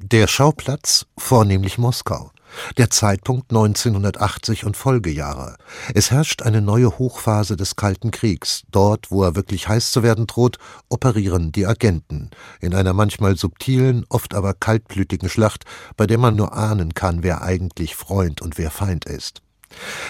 Der Schauplatz vornehmlich Moskau. Der Zeitpunkt 1980 und Folgejahre. Es herrscht eine neue Hochphase des Kalten Kriegs. Dort, wo er wirklich heiß zu werden droht, operieren die Agenten. In einer manchmal subtilen, oft aber kaltblütigen Schlacht, bei der man nur ahnen kann, wer eigentlich Freund und wer Feind ist.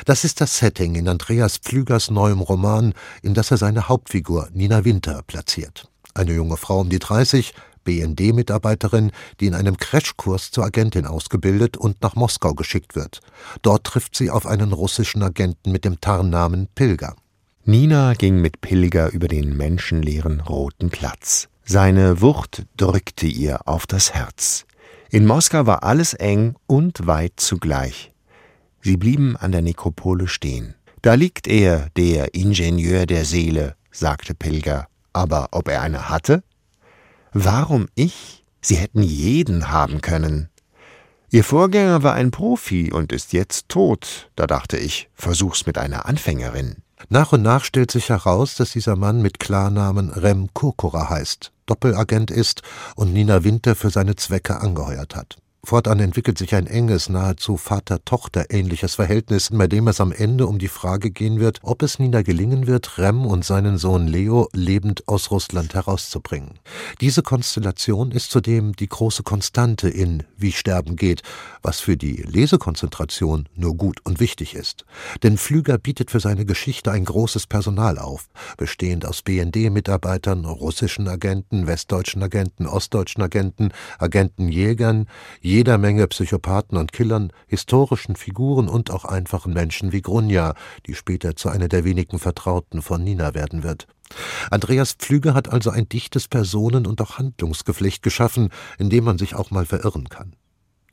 Das ist das Setting in Andreas Pflügers neuem Roman, in das er seine Hauptfigur Nina Winter platziert. Eine junge Frau um die 30, BND-Mitarbeiterin, die in einem Crashkurs zur Agentin ausgebildet und nach Moskau geschickt wird. Dort trifft sie auf einen russischen Agenten mit dem Tarnnamen Pilger. Nina ging mit Pilger über den menschenleeren Roten Platz. Seine Wucht drückte ihr auf das Herz. In Moskau war alles eng und weit zugleich. Sie blieben an der Nekropole stehen. Da liegt er, der Ingenieur der Seele, sagte Pilger. Aber ob er eine hatte? Warum ich? Sie hätten jeden haben können. Ihr Vorgänger war ein Profi und ist jetzt tot. Da dachte ich, versuch's mit einer Anfängerin. Nach und nach stellt sich heraus, dass dieser Mann mit Klarnamen Rem Kurkura heißt, Doppelagent ist und Nina Winter für seine Zwecke angeheuert hat. Fortan entwickelt sich ein enges, nahezu Vater-Tochter-ähnliches Verhältnis, bei dem es am Ende um die Frage gehen wird, ob es Nina gelingen wird, Rem und seinen Sohn Leo lebend aus Russland herauszubringen. Diese Konstellation ist zudem die große Konstante in Wie Sterben geht, was für die Lesekonzentration nur gut und wichtig ist. Denn Pflüger bietet für seine Geschichte ein großes Personal auf, bestehend aus BND-Mitarbeitern, russischen Agenten, westdeutschen Agenten, ostdeutschen Agenten, Agentenjägern, jeder Menge Psychopathen und Killern, historischen Figuren und auch einfachen Menschen wie Grunja, die später zu einer der wenigen Vertrauten von Nina werden wird. Andreas Pflüger hat also ein dichtes Personen- und auch Handlungsgeflecht geschaffen, in dem man sich auch mal verirren kann.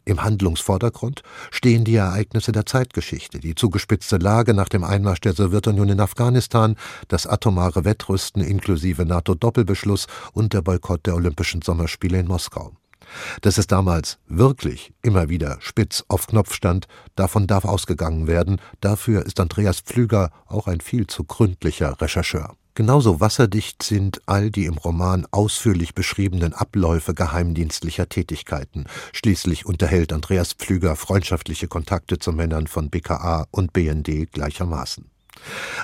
Im Handlungsvordergrund stehen die Ereignisse der Zeitgeschichte, die zugespitzte Lage nach dem Einmarsch der Sowjetunion in Afghanistan, das atomare Wettrüsten inklusive NATO-Doppelbeschluss und der Boykott der Olympischen Sommerspiele in Moskau. Dass es damals wirklich immer wieder spitz auf Knopf stand, davon darf ausgegangen werden, dafür ist Andreas Pflüger auch ein viel zu gründlicher Rechercheur. Genauso wasserdicht sind all die im Roman ausführlich beschriebenen Abläufe geheimdienstlicher Tätigkeiten. Schließlich unterhält Andreas Pflüger freundschaftliche Kontakte zu Männern von BKA und BND gleichermaßen.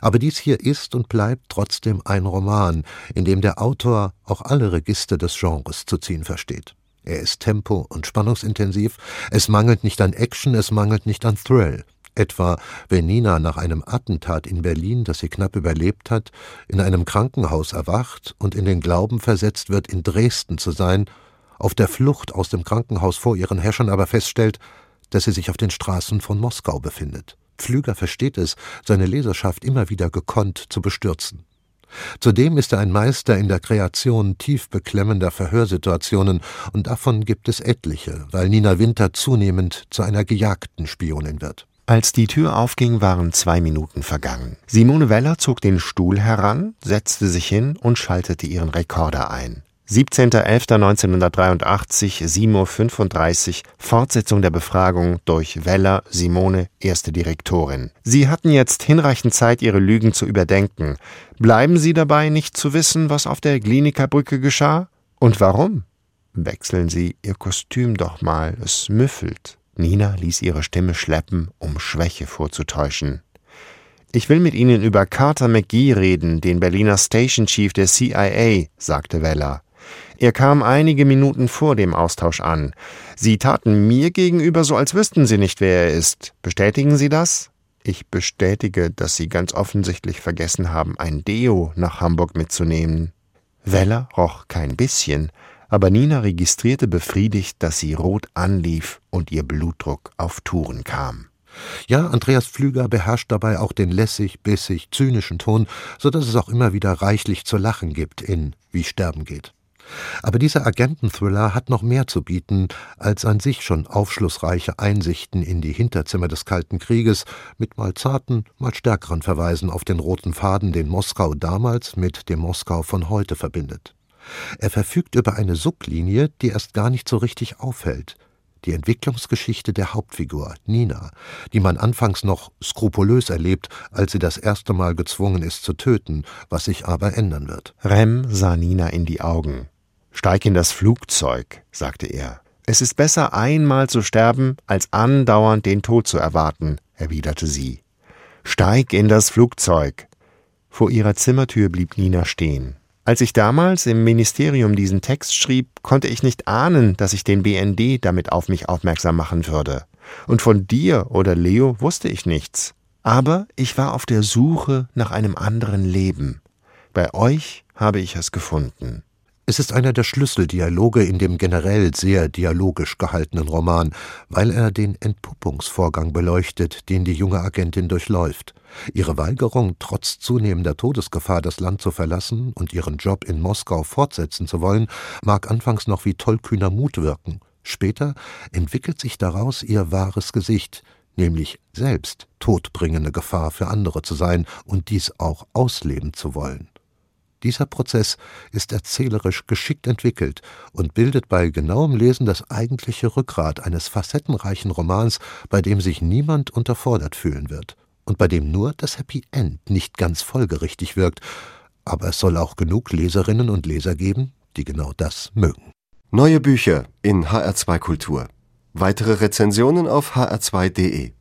Aber dies hier ist und bleibt trotzdem ein Roman, in dem der Autor auch alle Register des Genres zu ziehen versteht. Er ist tempo- und spannungsintensiv, es mangelt nicht an Action, es mangelt nicht an Thrill. Etwa, wenn Nina nach einem Attentat in Berlin, das sie knapp überlebt hat, in einem Krankenhaus erwacht und in den Glauben versetzt wird, in Dresden zu sein, auf der Flucht aus dem Krankenhaus vor ihren Herrschern aber feststellt, dass sie sich auf den Straßen von Moskau befindet. Pflüger versteht es, seine Leserschaft immer wieder gekonnt zu bestürzen. Zudem ist er ein Meister in der Kreation tief beklemmender Verhörsituationen, und davon gibt es etliche, weil Nina Winter zunehmend zu einer gejagten Spionin wird. Als die Tür aufging, waren zwei Minuten vergangen. Simone Weller zog den Stuhl heran, setzte sich hin und schaltete ihren Rekorder ein. 17.11.1983, 7.35 Uhr, Fortsetzung der Befragung durch Weller, Simone, erste Direktorin. Sie hatten jetzt hinreichend Zeit, Ihre Lügen zu überdenken. Bleiben Sie dabei, nicht zu wissen, was auf der Klinikerbrücke geschah? Und warum? Wechseln Sie Ihr Kostüm doch mal, es müffelt. Nina ließ ihre Stimme schleppen, um Schwäche vorzutäuschen. Ich will mit Ihnen über Carter McGee reden, den Berliner Station Chief der CIA, sagte Weller. Er kam einige Minuten vor dem Austausch an. Sie taten mir gegenüber so, als wüssten Sie nicht, wer er ist. Bestätigen Sie das? Ich bestätige, dass Sie ganz offensichtlich vergessen haben, ein Deo nach Hamburg mitzunehmen. Weller roch kein bisschen, aber Nina registrierte befriedigt, dass sie rot anlief und ihr Blutdruck auf Touren kam. Ja, Andreas Pflüger beherrscht dabei auch den lässig, bissig, zynischen Ton, so dass es auch immer wieder reichlich zu lachen gibt in Wie Sterben geht. Aber dieser Agententhriller hat noch mehr zu bieten als an sich schon aufschlussreiche Einsichten in die Hinterzimmer des Kalten Krieges mit mal zarten, mal stärkeren Verweisen auf den roten Faden, den Moskau damals mit dem Moskau von heute verbindet. Er verfügt über eine Sublinie, die erst gar nicht so richtig auffällt. Die Entwicklungsgeschichte der Hauptfigur, Nina, die man anfangs noch skrupulös erlebt, als sie das erste Mal gezwungen ist zu töten, was sich aber ändern wird. Rem sah Nina in die Augen. Steig in das Flugzeug, sagte er. Es ist besser, einmal zu sterben, als andauernd den Tod zu erwarten, erwiderte sie. Steig in das Flugzeug. Vor ihrer Zimmertür blieb Nina stehen. Als ich damals im Ministerium diesen Text schrieb, konnte ich nicht ahnen, dass ich den BND damit auf mich aufmerksam machen würde. Und von dir oder Leo wusste ich nichts. Aber ich war auf der Suche nach einem anderen Leben. Bei euch habe ich es gefunden. Es ist einer der Schlüsseldialoge in dem generell sehr dialogisch gehaltenen Roman, weil er den Entpuppungsvorgang beleuchtet, den die junge Agentin durchläuft. Ihre Weigerung, trotz zunehmender Todesgefahr das Land zu verlassen und ihren Job in Moskau fortsetzen zu wollen, mag anfangs noch wie tollkühner Mut wirken. Später entwickelt sich daraus ihr wahres Gesicht, nämlich selbst todbringende Gefahr für andere zu sein und dies auch ausleben zu wollen. Dieser Prozess ist erzählerisch geschickt entwickelt und bildet bei genauem Lesen das eigentliche Rückgrat eines facettenreichen Romans, bei dem sich niemand unterfordert fühlen wird und bei dem nur das Happy End nicht ganz folgerichtig wirkt, aber es soll auch genug Leserinnen und Leser geben, die genau das mögen. Neue Bücher in HR2 Kultur. Weitere Rezensionen auf hr2.de